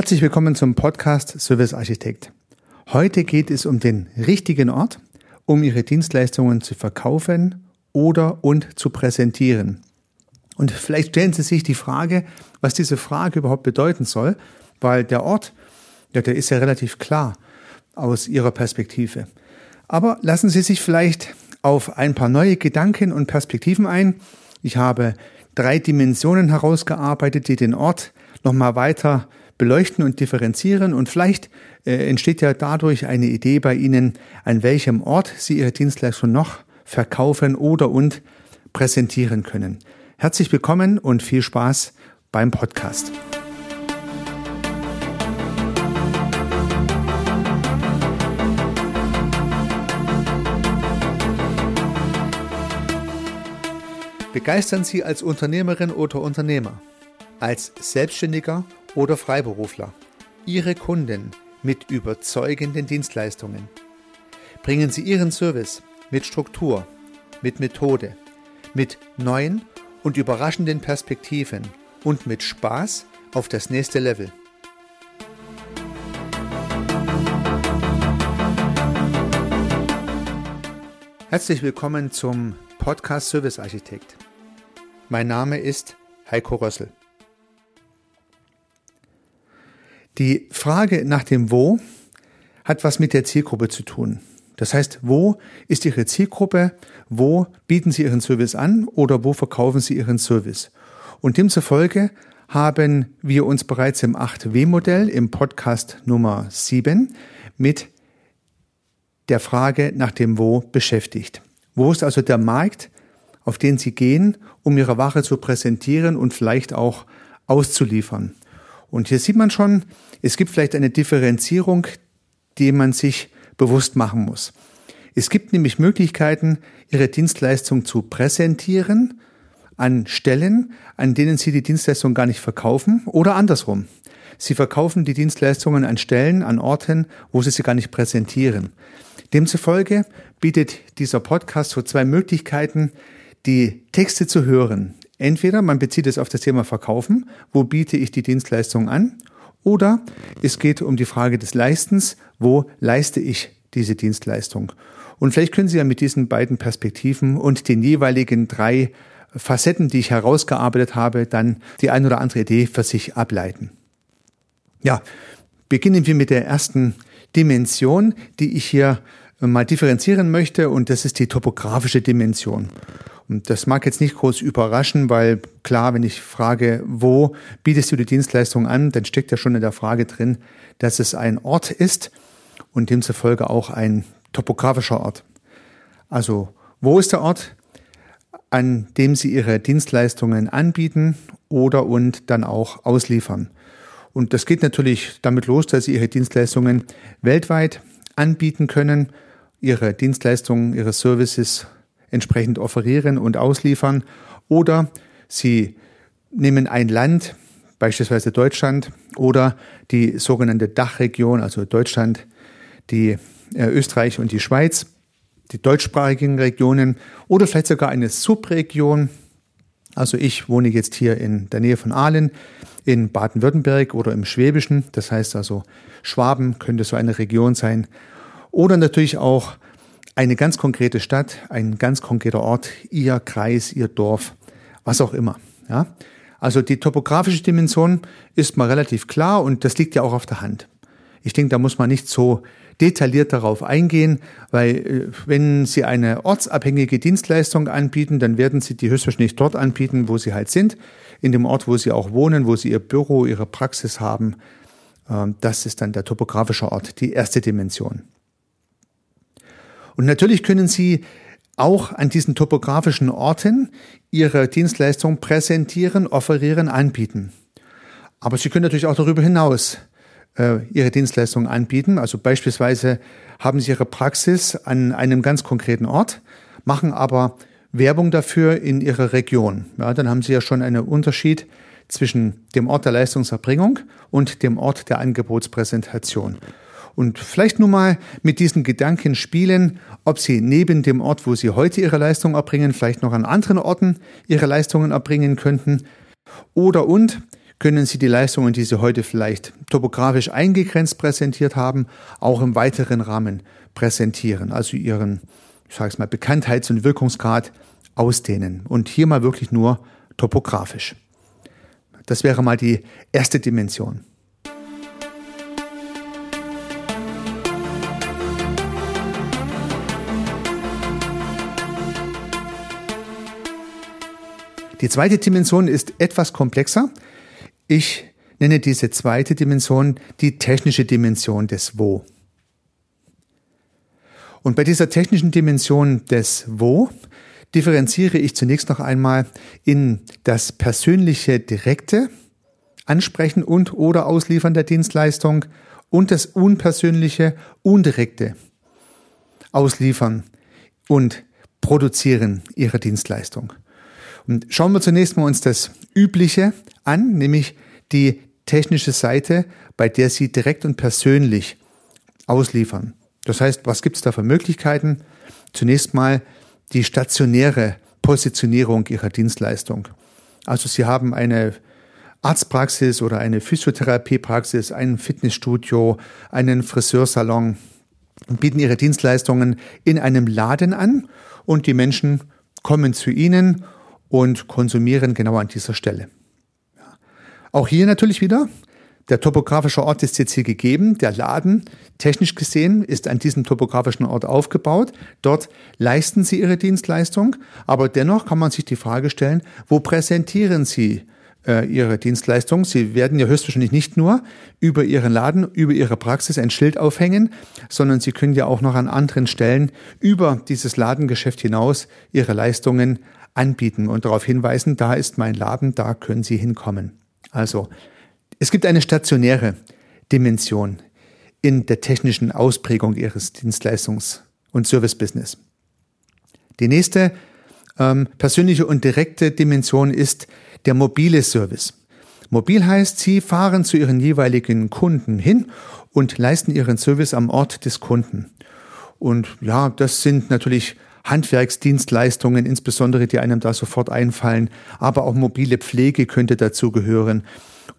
Herzlich willkommen zum Podcast Service Architekt. Heute geht es um den richtigen Ort, um Ihre Dienstleistungen zu verkaufen oder und zu präsentieren. Und vielleicht stellen Sie sich die Frage, was diese Frage überhaupt bedeuten soll, weil der Ort, ja, der ist ja relativ klar aus Ihrer Perspektive. Aber lassen Sie sich vielleicht auf ein paar neue Gedanken und Perspektiven ein. Ich habe drei Dimensionen herausgearbeitet, die den Ort nochmal weiter beleuchten und differenzieren und vielleicht äh, entsteht ja dadurch eine Idee bei Ihnen, an welchem Ort Sie Ihre Dienstleistung noch verkaufen oder und präsentieren können. Herzlich willkommen und viel Spaß beim Podcast. Begeistern Sie als Unternehmerin oder Unternehmer, als Selbstständiger oder Freiberufler Ihre Kunden mit überzeugenden Dienstleistungen. Bringen Sie Ihren Service mit Struktur, mit Methode, mit neuen und überraschenden Perspektiven und mit Spaß auf das nächste Level. Herzlich willkommen zum Podcast Service Architekt. Mein Name ist Heiko Rössel. Die Frage nach dem Wo hat was mit der Zielgruppe zu tun. Das heißt, wo ist Ihre Zielgruppe? Wo bieten Sie Ihren Service an oder wo verkaufen Sie Ihren Service? Und demzufolge haben wir uns bereits im 8W-Modell im Podcast Nummer 7 mit der Frage nach dem Wo beschäftigt. Wo ist also der Markt, auf den Sie gehen, um Ihre Ware zu präsentieren und vielleicht auch auszuliefern? Und hier sieht man schon, es gibt vielleicht eine Differenzierung, die man sich bewusst machen muss. Es gibt nämlich Möglichkeiten, Ihre Dienstleistung zu präsentieren an Stellen, an denen Sie die Dienstleistung gar nicht verkaufen oder andersrum. Sie verkaufen die Dienstleistungen an Stellen, an Orten, wo Sie sie gar nicht präsentieren. Demzufolge bietet dieser Podcast so zwei Möglichkeiten, die Texte zu hören. Entweder man bezieht es auf das Thema Verkaufen, wo biete ich die Dienstleistung an, oder es geht um die Frage des Leistens, wo leiste ich diese Dienstleistung. Und vielleicht können Sie ja mit diesen beiden Perspektiven und den jeweiligen drei Facetten, die ich herausgearbeitet habe, dann die ein oder andere Idee für sich ableiten. Ja, beginnen wir mit der ersten Dimension, die ich hier mal differenzieren möchte, und das ist die topografische Dimension. Und das mag jetzt nicht groß überraschen, weil klar, wenn ich frage, wo bietest du die Dienstleistung an, dann steckt ja schon in der Frage drin, dass es ein Ort ist und demzufolge auch ein topografischer Ort. Also, wo ist der Ort, an dem Sie Ihre Dienstleistungen anbieten oder und dann auch ausliefern? Und das geht natürlich damit los, dass Sie Ihre Dienstleistungen weltweit anbieten können, Ihre Dienstleistungen, Ihre Services entsprechend offerieren und ausliefern. Oder Sie nehmen ein Land, beispielsweise Deutschland, oder die sogenannte Dachregion, also Deutschland, die äh, Österreich und die Schweiz, die deutschsprachigen Regionen oder vielleicht sogar eine Subregion. Also ich wohne jetzt hier in der Nähe von Aalen, in Baden-Württemberg oder im Schwäbischen. Das heißt also, Schwaben könnte so eine Region sein. Oder natürlich auch eine ganz konkrete Stadt, ein ganz konkreter Ort, Ihr Kreis, Ihr Dorf, was auch immer. Ja? Also die topografische Dimension ist mal relativ klar und das liegt ja auch auf der Hand. Ich denke, da muss man nicht so detailliert darauf eingehen, weil äh, wenn Sie eine ortsabhängige Dienstleistung anbieten, dann werden Sie die höchstwahrscheinlich dort anbieten, wo Sie halt sind, in dem Ort, wo Sie auch wohnen, wo Sie Ihr Büro, Ihre Praxis haben. Ähm, das ist dann der topografische Ort, die erste Dimension. Und natürlich können Sie auch an diesen topografischen Orten Ihre Dienstleistung präsentieren, offerieren, anbieten. Aber Sie können natürlich auch darüber hinaus äh, Ihre Dienstleistung anbieten. Also beispielsweise haben Sie Ihre Praxis an einem ganz konkreten Ort, machen aber Werbung dafür in Ihrer Region. Ja, dann haben Sie ja schon einen Unterschied zwischen dem Ort der Leistungserbringung und dem Ort der Angebotspräsentation. Und vielleicht nur mal mit diesen Gedanken spielen, ob Sie neben dem Ort, wo Sie heute Ihre Leistung erbringen, vielleicht noch an anderen Orten Ihre Leistungen erbringen könnten. Oder und können Sie die Leistungen, die Sie heute vielleicht topografisch eingegrenzt präsentiert haben, auch im weiteren Rahmen präsentieren. Also Ihren, ich sage es mal, Bekanntheits- und Wirkungsgrad ausdehnen. Und hier mal wirklich nur topografisch. Das wäre mal die erste Dimension. Die zweite Dimension ist etwas komplexer. Ich nenne diese zweite Dimension die technische Dimension des Wo. Und bei dieser technischen Dimension des Wo differenziere ich zunächst noch einmal in das persönliche direkte Ansprechen und oder Ausliefern der Dienstleistung und das unpersönliche, undirekte Ausliefern und Produzieren ihrer Dienstleistung. Und schauen wir zunächst mal uns das Übliche an, nämlich die technische Seite, bei der Sie direkt und persönlich ausliefern. Das heißt, was gibt es da für Möglichkeiten? Zunächst mal die stationäre Positionierung Ihrer Dienstleistung. Also Sie haben eine Arztpraxis oder eine Physiotherapiepraxis, ein Fitnessstudio, einen Friseursalon und bieten Ihre Dienstleistungen in einem Laden an und die Menschen kommen zu Ihnen und konsumieren genau an dieser Stelle. Auch hier natürlich wieder, der topografische Ort ist jetzt hier gegeben. Der Laden, technisch gesehen, ist an diesem topografischen Ort aufgebaut. Dort leisten Sie Ihre Dienstleistung. Aber dennoch kann man sich die Frage stellen, wo präsentieren Sie äh, Ihre Dienstleistung? Sie werden ja höchstwahrscheinlich nicht nur über Ihren Laden, über Ihre Praxis ein Schild aufhängen, sondern Sie können ja auch noch an anderen Stellen über dieses Ladengeschäft hinaus Ihre Leistungen anbieten und darauf hinweisen, da ist mein Laden, da können Sie hinkommen. Also, es gibt eine stationäre Dimension in der technischen Ausprägung Ihres Dienstleistungs- und Service-Business. Die nächste ähm, persönliche und direkte Dimension ist der mobile Service. Mobil heißt, Sie fahren zu Ihren jeweiligen Kunden hin und leisten Ihren Service am Ort des Kunden. Und ja, das sind natürlich Handwerksdienstleistungen, insbesondere die einem da sofort einfallen, aber auch mobile Pflege könnte dazu gehören.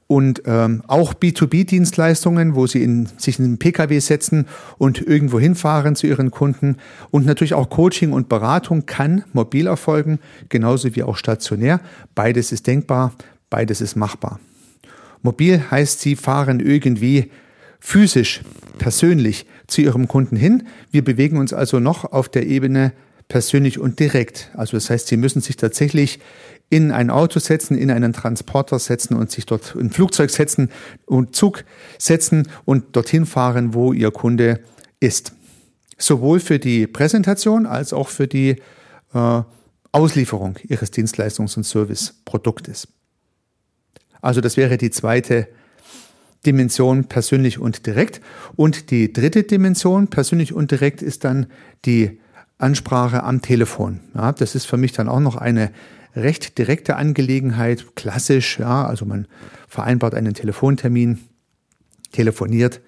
Und ähm, auch B2B-Dienstleistungen, wo sie in, sich in einen Pkw setzen und irgendwo hinfahren zu ihren Kunden. Und natürlich auch Coaching und Beratung kann mobil erfolgen, genauso wie auch stationär. Beides ist denkbar, beides ist machbar. Mobil heißt, sie fahren irgendwie physisch, persönlich zu ihrem Kunden hin. Wir bewegen uns also noch auf der Ebene persönlich und direkt. Also das heißt, Sie müssen sich tatsächlich in ein Auto setzen, in einen Transporter setzen und sich dort in Flugzeug setzen und Zug setzen und dorthin fahren, wo Ihr Kunde ist. Sowohl für die Präsentation als auch für die äh, Auslieferung Ihres Dienstleistungs- und Serviceproduktes. Also das wäre die zweite Dimension persönlich und direkt. Und die dritte Dimension persönlich und direkt ist dann die Ansprache am Telefon. Ja, das ist für mich dann auch noch eine recht direkte Angelegenheit, klassisch, ja, also man vereinbart einen Telefontermin, telefoniert,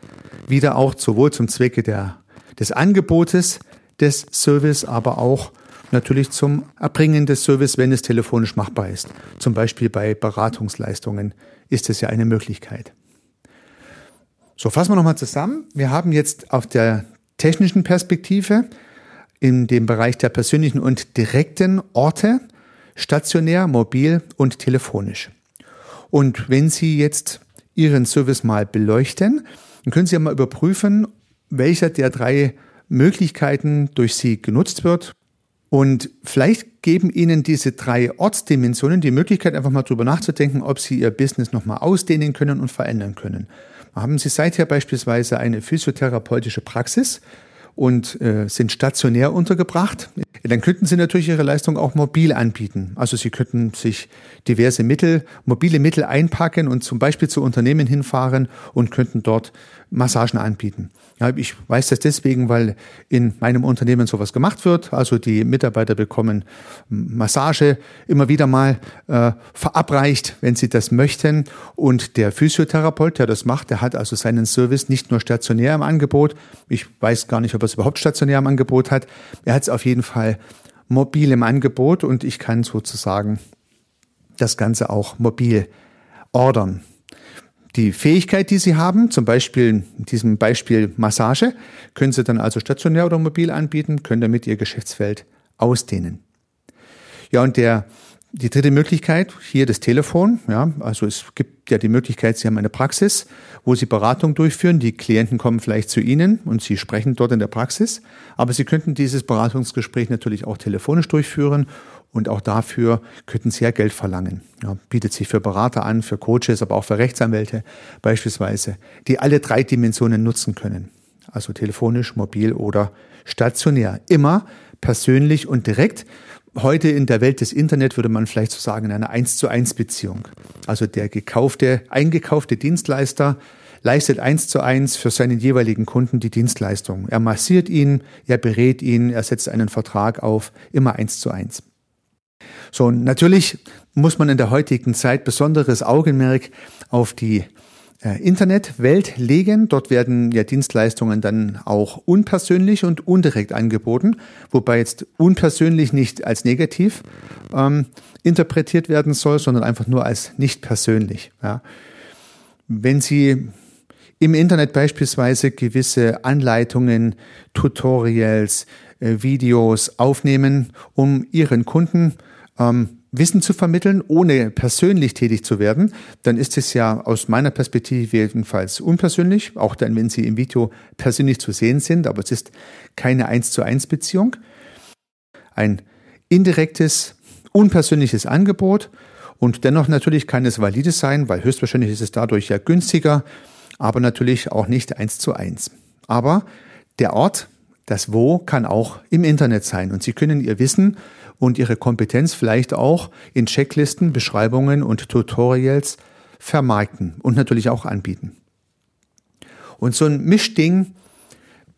wieder auch sowohl zum Zwecke der, des Angebotes des Service, aber auch natürlich zum Erbringen des Service, wenn es telefonisch machbar ist. Zum Beispiel bei Beratungsleistungen ist es ja eine Möglichkeit. So, fassen wir nochmal zusammen. Wir haben jetzt auf der technischen Perspektive in dem Bereich der persönlichen und direkten Orte, stationär, mobil und telefonisch. Und wenn Sie jetzt Ihren Service mal beleuchten, dann können Sie ja mal überprüfen, welcher der drei Möglichkeiten durch Sie genutzt wird. Und vielleicht geben Ihnen diese drei Ortsdimensionen die Möglichkeit, einfach mal drüber nachzudenken, ob Sie Ihr Business nochmal ausdehnen können und verändern können. Haben Sie seither beispielsweise eine physiotherapeutische Praxis, und äh, sind stationär untergebracht, dann könnten Sie natürlich Ihre Leistung auch mobil anbieten. Also Sie könnten sich diverse Mittel, mobile Mittel einpacken und zum Beispiel zu Unternehmen hinfahren und könnten dort Massagen anbieten. Ja, ich weiß das deswegen, weil in meinem Unternehmen sowas gemacht wird. Also die Mitarbeiter bekommen Massage immer wieder mal äh, verabreicht, wenn sie das möchten. Und der Physiotherapeut, der das macht, der hat also seinen Service nicht nur stationär im Angebot. Ich weiß gar nicht, ob er es überhaupt stationär im Angebot hat. Er hat es auf jeden Fall mobil im Angebot und ich kann sozusagen das Ganze auch mobil ordern. Die Fähigkeit, die Sie haben, zum Beispiel in diesem Beispiel Massage, können Sie dann also stationär oder mobil anbieten, können damit Ihr Geschäftsfeld ausdehnen. Ja, und der die dritte Möglichkeit, hier das Telefon. Ja, also es gibt ja die Möglichkeit, Sie haben eine Praxis, wo Sie Beratung durchführen. Die Klienten kommen vielleicht zu Ihnen und Sie sprechen dort in der Praxis. Aber Sie könnten dieses Beratungsgespräch natürlich auch telefonisch durchführen und auch dafür könnten Sie ja Geld verlangen. Ja, bietet sich für Berater an, für Coaches, aber auch für Rechtsanwälte beispielsweise, die alle drei Dimensionen nutzen können. Also telefonisch, mobil oder stationär. Immer persönlich und direkt heute in der Welt des Internet würde man vielleicht so sagen, in einer 1 zu 1 Beziehung. Also der gekaufte, eingekaufte Dienstleister leistet eins zu eins für seinen jeweiligen Kunden die Dienstleistung. Er massiert ihn, er berät ihn, er setzt einen Vertrag auf, immer eins zu eins. So, natürlich muss man in der heutigen Zeit besonderes Augenmerk auf die Internetwelt legen. Dort werden ja Dienstleistungen dann auch unpersönlich und undirekt angeboten, wobei jetzt unpersönlich nicht als negativ ähm, interpretiert werden soll, sondern einfach nur als nicht persönlich. Ja. Wenn Sie im Internet beispielsweise gewisse Anleitungen, Tutorials, äh, Videos aufnehmen, um Ihren Kunden ähm, Wissen zu vermitteln, ohne persönlich tätig zu werden, dann ist es ja aus meiner Perspektive jedenfalls unpersönlich, auch dann, wenn Sie im Video persönlich zu sehen sind, aber es ist keine eins zu eins Beziehung. Ein indirektes, unpersönliches Angebot und dennoch natürlich kann es valides sein, weil höchstwahrscheinlich ist es dadurch ja günstiger, aber natürlich auch nicht eins zu eins. Aber der Ort, das Wo kann auch im Internet sein und Sie können Ihr Wissen und ihre Kompetenz vielleicht auch in Checklisten, Beschreibungen und Tutorials vermarkten und natürlich auch anbieten. Und so ein Mischding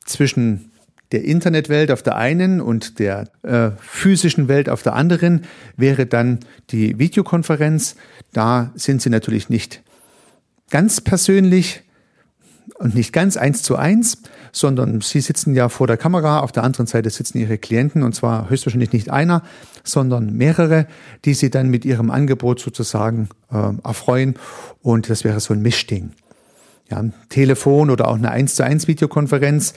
zwischen der Internetwelt auf der einen und der äh, physischen Welt auf der anderen wäre dann die Videokonferenz. Da sind sie natürlich nicht ganz persönlich und nicht ganz eins zu eins, sondern sie sitzen ja vor der Kamera, auf der anderen Seite sitzen ihre Klienten und zwar höchstwahrscheinlich nicht einer, sondern mehrere, die sie dann mit ihrem Angebot sozusagen äh, erfreuen und das wäre so ein Mischding. Ja, Telefon oder auch eine 1 zu 1 Videokonferenz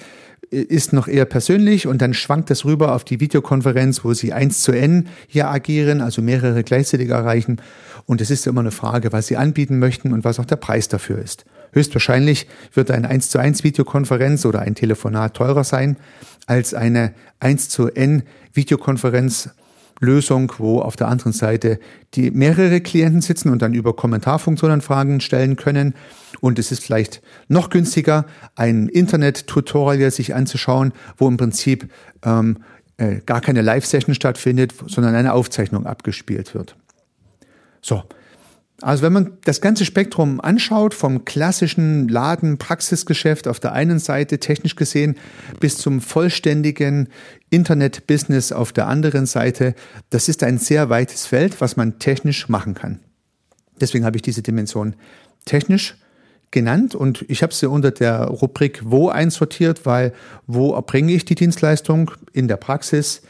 äh, ist noch eher persönlich und dann schwankt das rüber auf die Videokonferenz, wo sie 1 zu N hier agieren, also mehrere gleichzeitig erreichen. Und es ist immer eine Frage, was sie anbieten möchten und was auch der Preis dafür ist. Höchstwahrscheinlich wird eine 1 zu 1 Videokonferenz oder ein Telefonat teurer sein als eine 1 zu N Videokonferenz Lösung, wo auf der anderen Seite die mehrere Klienten sitzen und dann über Kommentarfunktionen Fragen stellen können. Und es ist vielleicht noch günstiger, ein Internet-Tutorial sich anzuschauen, wo im Prinzip ähm, äh, gar keine Live-Session stattfindet, sondern eine Aufzeichnung abgespielt wird. So, also wenn man das ganze Spektrum anschaut, vom klassischen Laden-Praxisgeschäft auf der einen Seite technisch gesehen bis zum vollständigen Internet-Business auf der anderen Seite, das ist ein sehr weites Feld, was man technisch machen kann. Deswegen habe ich diese Dimension technisch genannt und ich habe sie unter der Rubrik Wo einsortiert, weil wo erbringe ich die Dienstleistung in der Praxis,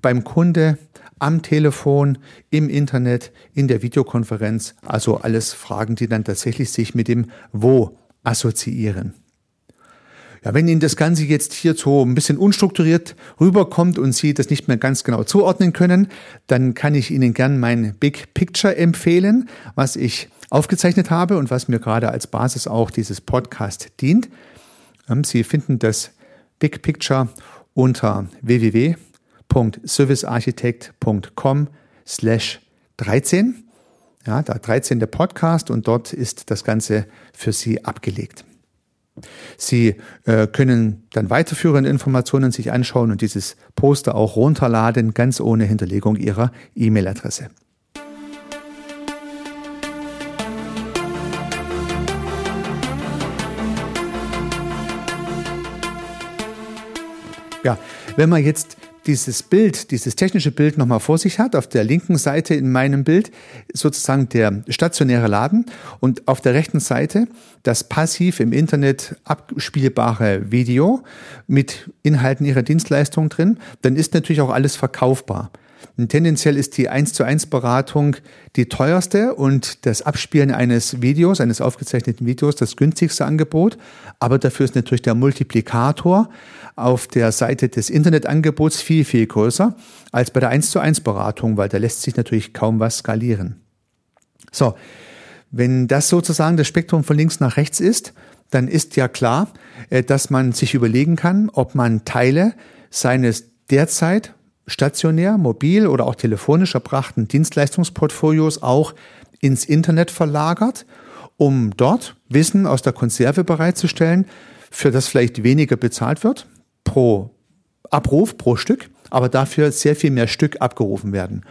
beim Kunde, am Telefon, im Internet, in der Videokonferenz. Also alles Fragen, die dann tatsächlich sich mit dem Wo assoziieren. Ja, wenn Ihnen das Ganze jetzt hier so ein bisschen unstrukturiert rüberkommt und Sie das nicht mehr ganz genau zuordnen können, dann kann ich Ihnen gern mein Big Picture empfehlen, was ich aufgezeichnet habe und was mir gerade als Basis auch dieses Podcast dient. Ähm, Sie finden das Big Picture unter www www.servicearchitekt.com slash 13. Ja, da 13 der Podcast und dort ist das Ganze für Sie abgelegt. Sie äh, können dann weiterführende Informationen sich anschauen und dieses Poster auch runterladen, ganz ohne Hinterlegung Ihrer E-Mail-Adresse. Ja, wenn man jetzt dieses Bild, dieses technische Bild nochmal vor sich hat, auf der linken Seite in meinem Bild sozusagen der stationäre Laden und auf der rechten Seite das passiv im Internet abspielbare Video mit Inhalten ihrer Dienstleistung drin, dann ist natürlich auch alles verkaufbar. Tendenziell ist die 1 zu 1 Beratung die teuerste und das Abspielen eines Videos, eines aufgezeichneten Videos, das günstigste Angebot. Aber dafür ist natürlich der Multiplikator auf der Seite des Internetangebots viel, viel größer als bei der 1 zu 1 Beratung, weil da lässt sich natürlich kaum was skalieren. So. Wenn das sozusagen das Spektrum von links nach rechts ist, dann ist ja klar, äh, dass man sich überlegen kann, ob man Teile seines derzeit stationär, mobil oder auch telefonisch erbrachten Dienstleistungsportfolios auch ins Internet verlagert, um dort Wissen aus der Konserve bereitzustellen, für das vielleicht weniger bezahlt wird pro Abruf, pro Stück, aber dafür sehr viel mehr Stück abgerufen werden.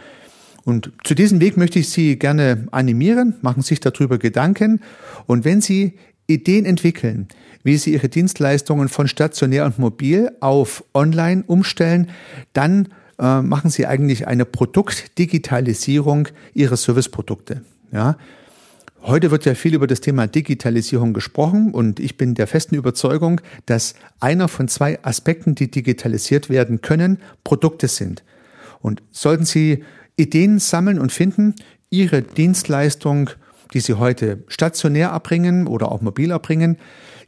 Und zu diesem Weg möchte ich Sie gerne animieren, machen sich darüber Gedanken. Und wenn Sie Ideen entwickeln, wie Sie Ihre Dienstleistungen von stationär und mobil auf online umstellen, dann äh, machen Sie eigentlich eine Produktdigitalisierung Ihrer Serviceprodukte. Ja? Heute wird ja viel über das Thema Digitalisierung gesprochen und ich bin der festen Überzeugung, dass einer von zwei Aspekten, die digitalisiert werden können, Produkte sind. Und sollten Sie Ideen sammeln und finden, Ihre Dienstleistung, die Sie heute stationär erbringen oder auch mobil erbringen,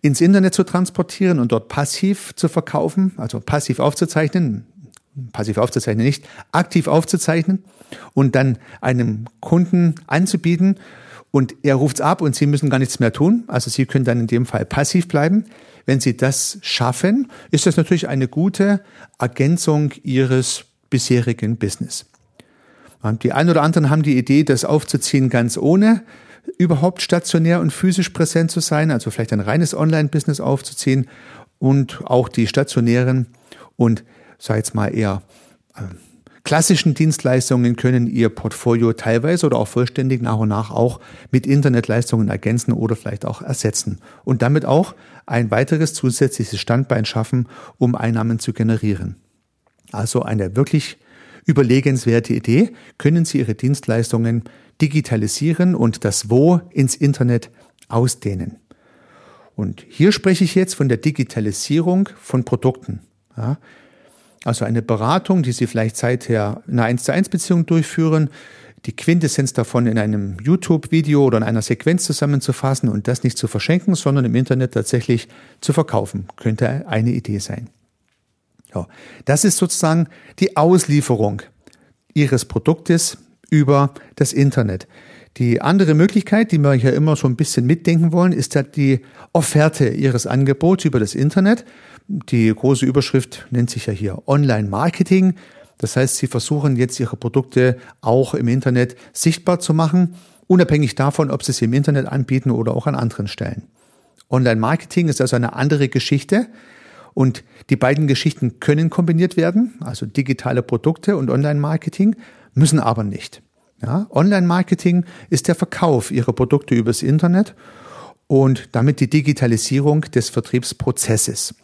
ins Internet zu transportieren und dort passiv zu verkaufen, also passiv aufzuzeichnen, passiv aufzuzeichnen nicht, aktiv aufzuzeichnen und dann einem Kunden anzubieten und er ruft's ab und Sie müssen gar nichts mehr tun. Also Sie können dann in dem Fall passiv bleiben. Wenn Sie das schaffen, ist das natürlich eine gute Ergänzung Ihres bisherigen Business. Die einen oder anderen haben die Idee, das aufzuziehen ganz ohne überhaupt stationär und physisch präsent zu sein, also vielleicht ein reines Online-Business aufzuziehen und auch die stationären und sei jetzt mal eher äh, klassischen Dienstleistungen können ihr Portfolio teilweise oder auch vollständig nach und nach auch mit Internetleistungen ergänzen oder vielleicht auch ersetzen und damit auch ein weiteres zusätzliches Standbein schaffen, um Einnahmen zu generieren. Also eine wirklich überlegenswerte Idee, können Sie Ihre Dienstleistungen digitalisieren und das Wo ins Internet ausdehnen. Und hier spreche ich jetzt von der Digitalisierung von Produkten. Ja, also eine Beratung, die Sie vielleicht seither in einer 1 zu 1 Beziehung durchführen, die Quintessenz davon in einem YouTube-Video oder in einer Sequenz zusammenzufassen und das nicht zu verschenken, sondern im Internet tatsächlich zu verkaufen, könnte eine Idee sein. Ja, das ist sozusagen die Auslieferung Ihres Produktes über das Internet. Die andere Möglichkeit, die wir hier immer so ein bisschen mitdenken wollen, ist halt die Offerte Ihres Angebots über das Internet. Die große Überschrift nennt sich ja hier Online-Marketing. Das heißt, Sie versuchen jetzt Ihre Produkte auch im Internet sichtbar zu machen, unabhängig davon, ob Sie sie im Internet anbieten oder auch an anderen Stellen. Online-Marketing ist also eine andere Geschichte. Und die beiden Geschichten können kombiniert werden, also digitale Produkte und Online-Marketing, müssen aber nicht. Ja, Online-Marketing ist der Verkauf ihrer Produkte übers Internet und damit die Digitalisierung des Vertriebsprozesses.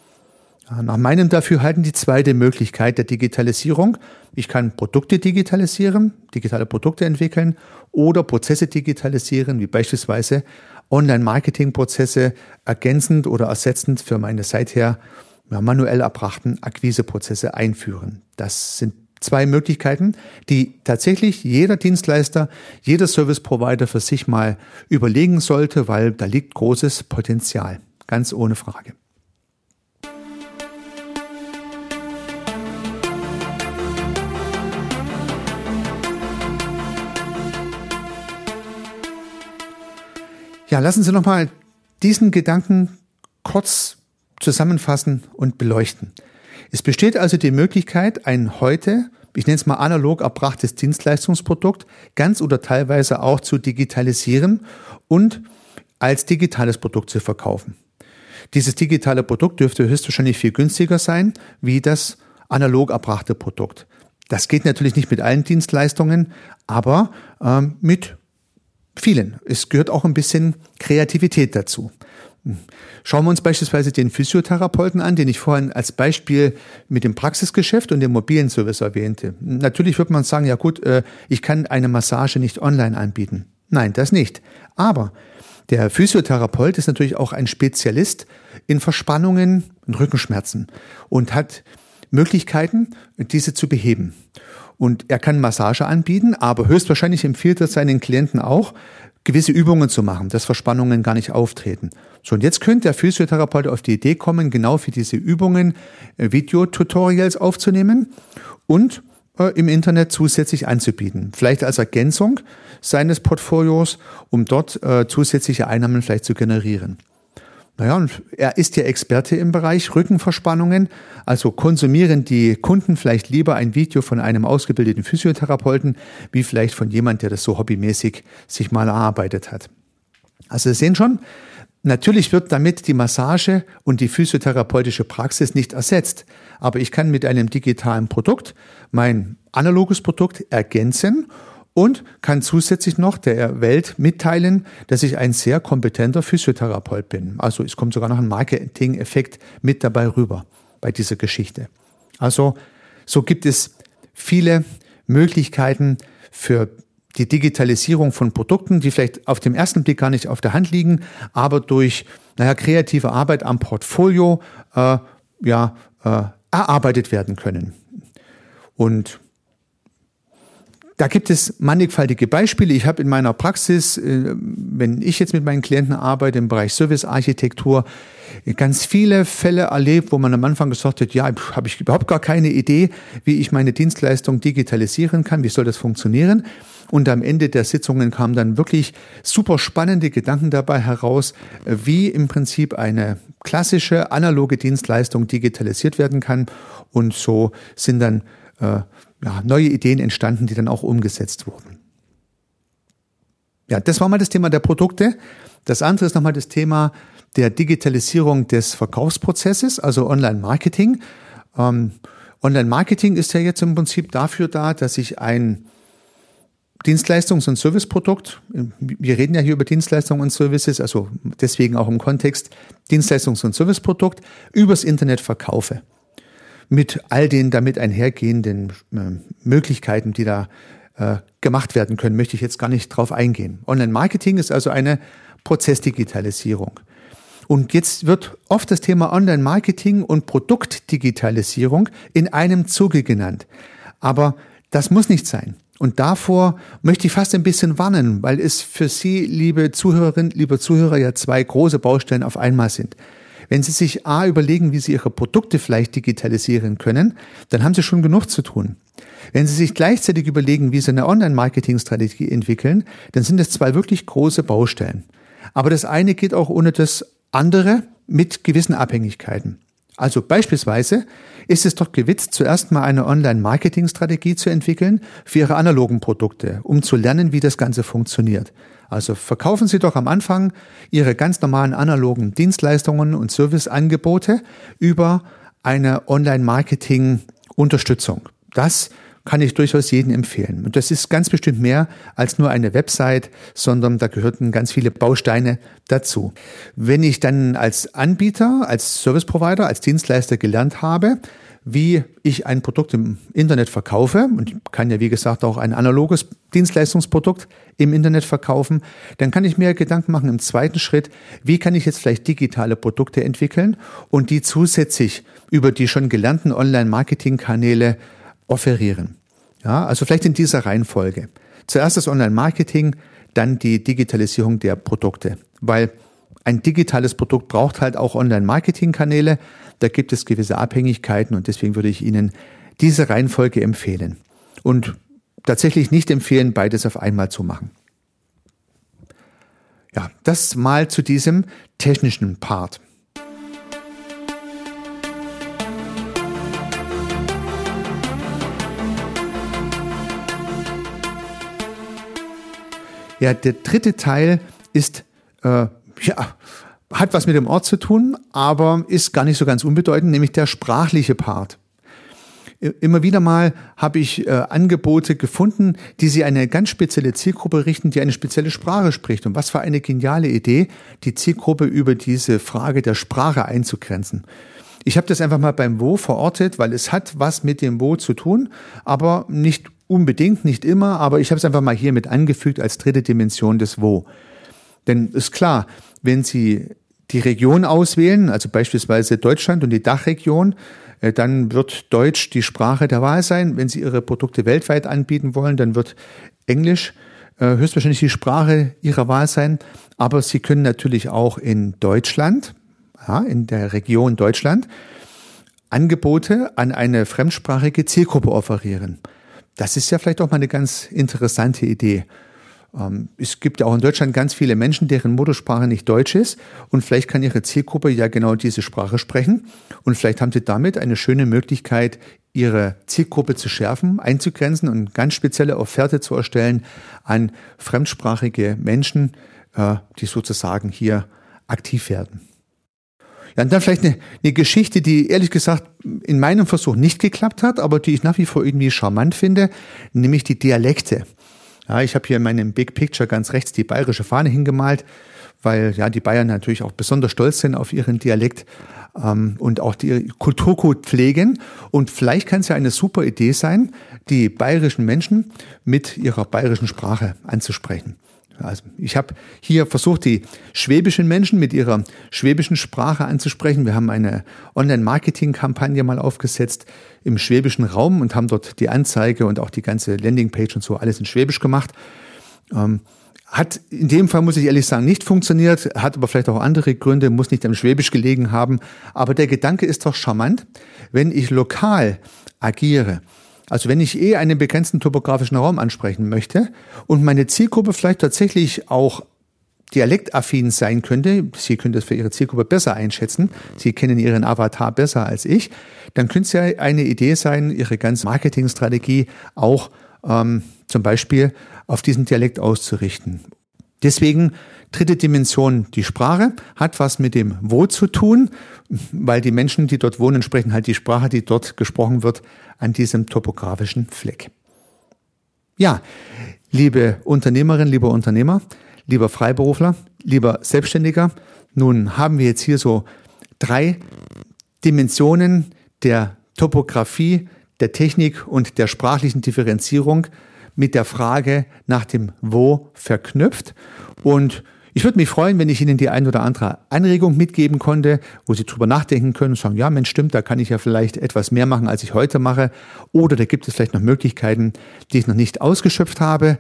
Nach meinem Dafürhalten die zweite Möglichkeit der Digitalisierung. Ich kann Produkte digitalisieren, digitale Produkte entwickeln oder Prozesse digitalisieren, wie beispielsweise Online-Marketing-Prozesse ergänzend oder ersetzend für meine seither manuell erbrachten Akquiseprozesse einführen. Das sind zwei Möglichkeiten, die tatsächlich jeder Dienstleister, jeder Service Provider für sich mal überlegen sollte, weil da liegt großes Potenzial. Ganz ohne Frage. Ja, lassen Sie noch mal diesen Gedanken kurz zusammenfassen und beleuchten. Es besteht also die Möglichkeit, ein heute, ich nenne es mal analog erbrachtes Dienstleistungsprodukt ganz oder teilweise auch zu digitalisieren und als digitales Produkt zu verkaufen. Dieses digitale Produkt dürfte höchstwahrscheinlich viel günstiger sein wie das analog erbrachte Produkt. Das geht natürlich nicht mit allen Dienstleistungen, aber ähm, mit vielen. Es gehört auch ein bisschen Kreativität dazu. Schauen wir uns beispielsweise den Physiotherapeuten an, den ich vorhin als Beispiel mit dem Praxisgeschäft und dem mobilen Service erwähnte. Natürlich wird man sagen, ja gut, äh, ich kann eine Massage nicht online anbieten. Nein, das nicht. Aber der Physiotherapeut ist natürlich auch ein Spezialist in Verspannungen und Rückenschmerzen und hat Möglichkeiten, diese zu beheben. Und er kann Massage anbieten, aber höchstwahrscheinlich empfiehlt er seinen Klienten auch, gewisse Übungen zu machen, dass Verspannungen gar nicht auftreten. So, und jetzt könnte der Physiotherapeut auf die Idee kommen, genau für diese Übungen äh, Videotutorials aufzunehmen und äh, im Internet zusätzlich anzubieten. Vielleicht als Ergänzung seines Portfolios, um dort äh, zusätzliche Einnahmen vielleicht zu generieren. Naja, er ist ja Experte im Bereich Rückenverspannungen. Also konsumieren die Kunden vielleicht lieber ein Video von einem ausgebildeten Physiotherapeuten, wie vielleicht von jemand, der das so hobbymäßig sich mal erarbeitet hat. Also Sie sehen schon, natürlich wird damit die Massage und die physiotherapeutische Praxis nicht ersetzt. Aber ich kann mit einem digitalen Produkt mein analoges Produkt ergänzen und kann zusätzlich noch der Welt mitteilen, dass ich ein sehr kompetenter Physiotherapeut bin. Also es kommt sogar noch ein Marketing-Effekt mit dabei rüber bei dieser Geschichte. Also so gibt es viele Möglichkeiten für die Digitalisierung von Produkten, die vielleicht auf dem ersten Blick gar nicht auf der Hand liegen, aber durch naja, kreative Arbeit am Portfolio äh, ja, äh, erarbeitet werden können. Und da gibt es mannigfaltige Beispiele. Ich habe in meiner Praxis, äh, wenn ich jetzt mit meinen Klienten arbeite im Bereich Servicearchitektur, ganz viele Fälle erlebt, wo man am Anfang gesagt hat, ja, habe ich überhaupt gar keine Idee, wie ich meine Dienstleistung digitalisieren kann, wie soll das funktionieren. Und am Ende der Sitzungen kamen dann wirklich super spannende Gedanken dabei heraus, wie im Prinzip eine klassische analoge Dienstleistung digitalisiert werden kann. Und so sind dann äh, ja, neue Ideen entstanden, die dann auch umgesetzt wurden. Ja, das war mal das Thema der Produkte. Das andere ist nochmal das Thema der Digitalisierung des Verkaufsprozesses, also Online-Marketing. Ähm, Online-Marketing ist ja jetzt im Prinzip dafür da, dass ich ein Dienstleistungs- und Serviceprodukt, wir reden ja hier über Dienstleistungen und Services, also deswegen auch im Kontext Dienstleistungs- und Serviceprodukt, übers Internet verkaufe mit all den damit einhergehenden äh, Möglichkeiten, die da äh, gemacht werden können, möchte ich jetzt gar nicht drauf eingehen. Online-Marketing ist also eine Prozessdigitalisierung. Und jetzt wird oft das Thema Online-Marketing und Produktdigitalisierung in einem Zuge genannt. Aber das muss nicht sein. Und davor möchte ich fast ein bisschen warnen, weil es für Sie, liebe Zuhörerinnen, liebe Zuhörer, ja zwei große Baustellen auf einmal sind. Wenn Sie sich A überlegen, wie Sie Ihre Produkte vielleicht digitalisieren können, dann haben Sie schon genug zu tun. Wenn Sie sich gleichzeitig überlegen, wie Sie eine Online-Marketing-Strategie entwickeln, dann sind es zwei wirklich große Baustellen. Aber das eine geht auch ohne das andere mit gewissen Abhängigkeiten. Also beispielsweise ist es doch gewitzt, zuerst mal eine Online-Marketing-Strategie zu entwickeln für Ihre analogen Produkte, um zu lernen, wie das Ganze funktioniert. Also verkaufen Sie doch am Anfang Ihre ganz normalen analogen Dienstleistungen und Serviceangebote über eine Online-Marketing-Unterstützung. Das kann ich durchaus jedem empfehlen. Und das ist ganz bestimmt mehr als nur eine Website, sondern da gehörten ganz viele Bausteine dazu. Wenn ich dann als Anbieter, als Service Provider, als Dienstleister gelernt habe, wie ich ein Produkt im Internet verkaufe, und kann ja wie gesagt auch ein analoges Dienstleistungsprodukt im Internet verkaufen, dann kann ich mir Gedanken machen im zweiten Schritt, wie kann ich jetzt vielleicht digitale Produkte entwickeln und die zusätzlich über die schon gelernten Online-Marketing-Kanäle offerieren. Ja, also vielleicht in dieser Reihenfolge. Zuerst das Online-Marketing, dann die Digitalisierung der Produkte, weil ein digitales Produkt braucht halt auch Online-Marketing-Kanäle, da gibt es gewisse Abhängigkeiten und deswegen würde ich Ihnen diese Reihenfolge empfehlen. Und tatsächlich nicht empfehlen, beides auf einmal zu machen. Ja, das mal zu diesem technischen Part. Ja, der dritte Teil ist äh, ja hat was mit dem Ort zu tun, aber ist gar nicht so ganz unbedeutend, nämlich der sprachliche Part. Immer wieder mal habe ich äh, Angebote gefunden, die sie eine ganz spezielle Zielgruppe richten, die eine spezielle Sprache spricht. Und was für eine geniale Idee, die Zielgruppe über diese Frage der Sprache einzugrenzen. Ich habe das einfach mal beim Wo verortet, weil es hat was mit dem Wo zu tun, aber nicht unbedingt, nicht immer, aber ich habe es einfach mal hier mit angefügt als dritte Dimension des Wo. Denn ist klar, wenn Sie die Region auswählen, also beispielsweise Deutschland und die Dachregion, äh, dann wird Deutsch die Sprache der Wahl sein. Wenn Sie Ihre Produkte weltweit anbieten wollen, dann wird Englisch äh, höchstwahrscheinlich die Sprache Ihrer Wahl sein. Aber Sie können natürlich auch in Deutschland, ja, in der Region Deutschland, Angebote an eine fremdsprachige Zielgruppe offerieren. Das ist ja vielleicht auch mal eine ganz interessante Idee. Ähm, es gibt ja auch in Deutschland ganz viele Menschen, deren Muttersprache nicht Deutsch ist und vielleicht kann ihre Zielgruppe ja genau diese Sprache sprechen und vielleicht haben sie damit eine schöne Möglichkeit, ihre Zielgruppe zu schärfen, einzugrenzen und ganz spezielle Offerte zu erstellen an fremdsprachige Menschen, äh, die sozusagen hier aktiv werden. Ja, und dann vielleicht eine, eine Geschichte, die ehrlich gesagt in meinem Versuch nicht geklappt hat, aber die ich nach wie vor irgendwie charmant finde, nämlich die Dialekte. Ja, ich habe hier in meinem Big Picture ganz rechts die bayerische Fahne hingemalt, weil ja die Bayern natürlich auch besonders stolz sind auf ihren Dialekt ähm, und auch die Kulturgut pflegen. Und vielleicht kann es ja eine super Idee sein, die bayerischen Menschen mit ihrer bayerischen Sprache anzusprechen. Also ich habe hier versucht, die schwäbischen Menschen mit ihrer schwäbischen Sprache anzusprechen. Wir haben eine Online-Marketing-Kampagne mal aufgesetzt im schwäbischen Raum und haben dort die Anzeige und auch die ganze Landingpage und so alles in Schwäbisch gemacht. Ähm, hat in dem Fall, muss ich ehrlich sagen, nicht funktioniert, hat aber vielleicht auch andere Gründe, muss nicht am Schwäbisch gelegen haben. Aber der Gedanke ist doch charmant, wenn ich lokal agiere also wenn ich eh einen begrenzten topografischen Raum ansprechen möchte und meine Zielgruppe vielleicht tatsächlich auch dialektaffin sein könnte, Sie können das für Ihre Zielgruppe besser einschätzen, Sie kennen Ihren Avatar besser als ich, dann könnte es ja eine Idee sein, Ihre ganze Marketingstrategie auch ähm, zum Beispiel auf diesen Dialekt auszurichten. Deswegen dritte Dimension, die Sprache, hat was mit dem Wo zu tun, weil die Menschen, die dort wohnen, sprechen halt die Sprache, die dort gesprochen wird, an diesem topografischen Fleck. Ja, liebe Unternehmerin, lieber Unternehmer, lieber Freiberufler, lieber Selbstständiger, nun haben wir jetzt hier so drei Dimensionen der Topografie, der Technik und der sprachlichen Differenzierung mit der Frage nach dem Wo verknüpft. Und ich würde mich freuen, wenn ich Ihnen die ein oder andere Anregung mitgeben konnte, wo Sie drüber nachdenken können und sagen, ja, Mensch, stimmt, da kann ich ja vielleicht etwas mehr machen, als ich heute mache. Oder da gibt es vielleicht noch Möglichkeiten, die ich noch nicht ausgeschöpft habe.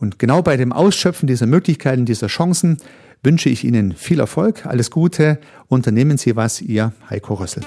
Und genau bei dem Ausschöpfen dieser Möglichkeiten, dieser Chancen wünsche ich Ihnen viel Erfolg, alles Gute, unternehmen Sie was, Ihr Heiko Rössel.